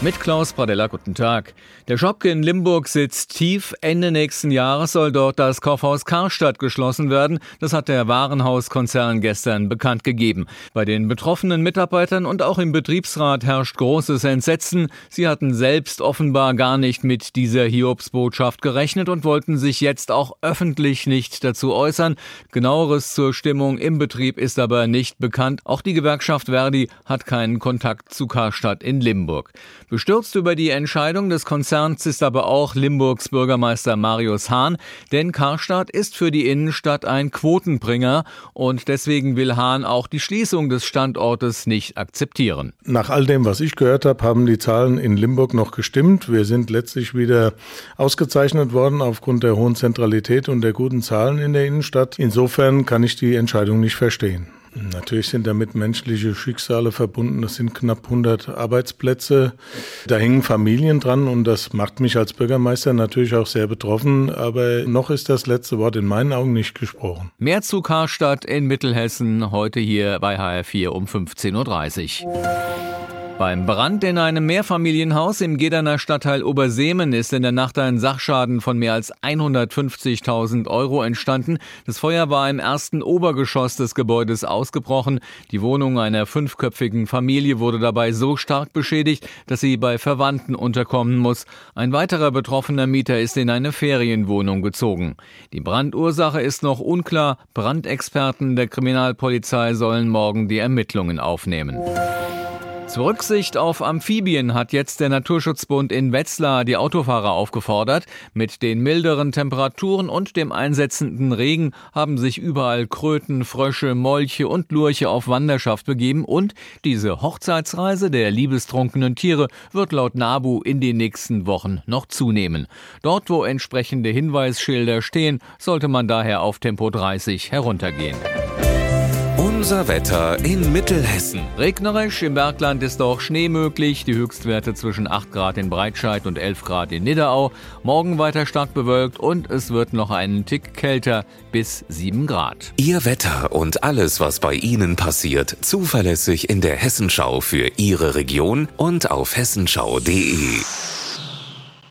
Mit Klaus Pradella, guten Tag. Der Schopke in Limburg sitzt tief. Ende nächsten Jahres soll dort das Kaufhaus Karstadt geschlossen werden. Das hat der Warenhauskonzern gestern bekannt gegeben. Bei den betroffenen Mitarbeitern und auch im Betriebsrat herrscht großes Entsetzen. Sie hatten selbst offenbar gar nicht mit dieser Hiobsbotschaft gerechnet und wollten sich jetzt auch öffentlich nicht dazu äußern. Genaueres zur Stimmung im Betrieb ist aber nicht bekannt. Auch die Gewerkschaft Verdi hat keinen Kontakt zu Karstadt in Limburg. Bestürzt über die Entscheidung des Konzerns ist aber auch Limburgs Bürgermeister Marius Hahn, denn Karstadt ist für die Innenstadt ein Quotenbringer und deswegen will Hahn auch die Schließung des Standortes nicht akzeptieren. Nach all dem, was ich gehört habe, haben die Zahlen in Limburg noch gestimmt. Wir sind letztlich wieder ausgezeichnet worden aufgrund der hohen Zentralität und der guten Zahlen in der Innenstadt. Insofern kann ich die Entscheidung nicht verstehen. Natürlich sind damit menschliche Schicksale verbunden. Das sind knapp 100 Arbeitsplätze. Da hängen Familien dran und das macht mich als Bürgermeister natürlich auch sehr betroffen. Aber noch ist das letzte Wort in meinen Augen nicht gesprochen. Mehr zu Karstadt in Mittelhessen heute hier bei HR4 um 15.30 Uhr. Beim Brand in einem Mehrfamilienhaus im Gederner Stadtteil Oberseemen ist in der Nacht ein Sachschaden von mehr als 150.000 Euro entstanden. Das Feuer war im ersten Obergeschoss des Gebäudes ausgebrochen. Die Wohnung einer fünfköpfigen Familie wurde dabei so stark beschädigt, dass sie bei Verwandten unterkommen muss. Ein weiterer betroffener Mieter ist in eine Ferienwohnung gezogen. Die Brandursache ist noch unklar. Brandexperten der Kriminalpolizei sollen morgen die Ermittlungen aufnehmen. Zur Rücksicht auf Amphibien hat jetzt der Naturschutzbund in Wetzlar die Autofahrer aufgefordert. Mit den milderen Temperaturen und dem einsetzenden Regen haben sich überall Kröten, Frösche, Molche und Lurche auf Wanderschaft begeben und diese Hochzeitsreise der liebestrunkenen Tiere wird laut NABU in den nächsten Wochen noch zunehmen. Dort, wo entsprechende Hinweisschilder stehen, sollte man daher auf Tempo 30 heruntergehen. Unser Wetter in Mittelhessen. Regnerisch, im Bergland ist auch Schnee möglich. Die Höchstwerte zwischen 8 Grad in Breitscheid und 11 Grad in Nidderau. Morgen weiter stark bewölkt und es wird noch einen Tick kälter bis 7 Grad. Ihr Wetter und alles, was bei Ihnen passiert, zuverlässig in der Hessenschau für Ihre Region und auf hessenschau.de.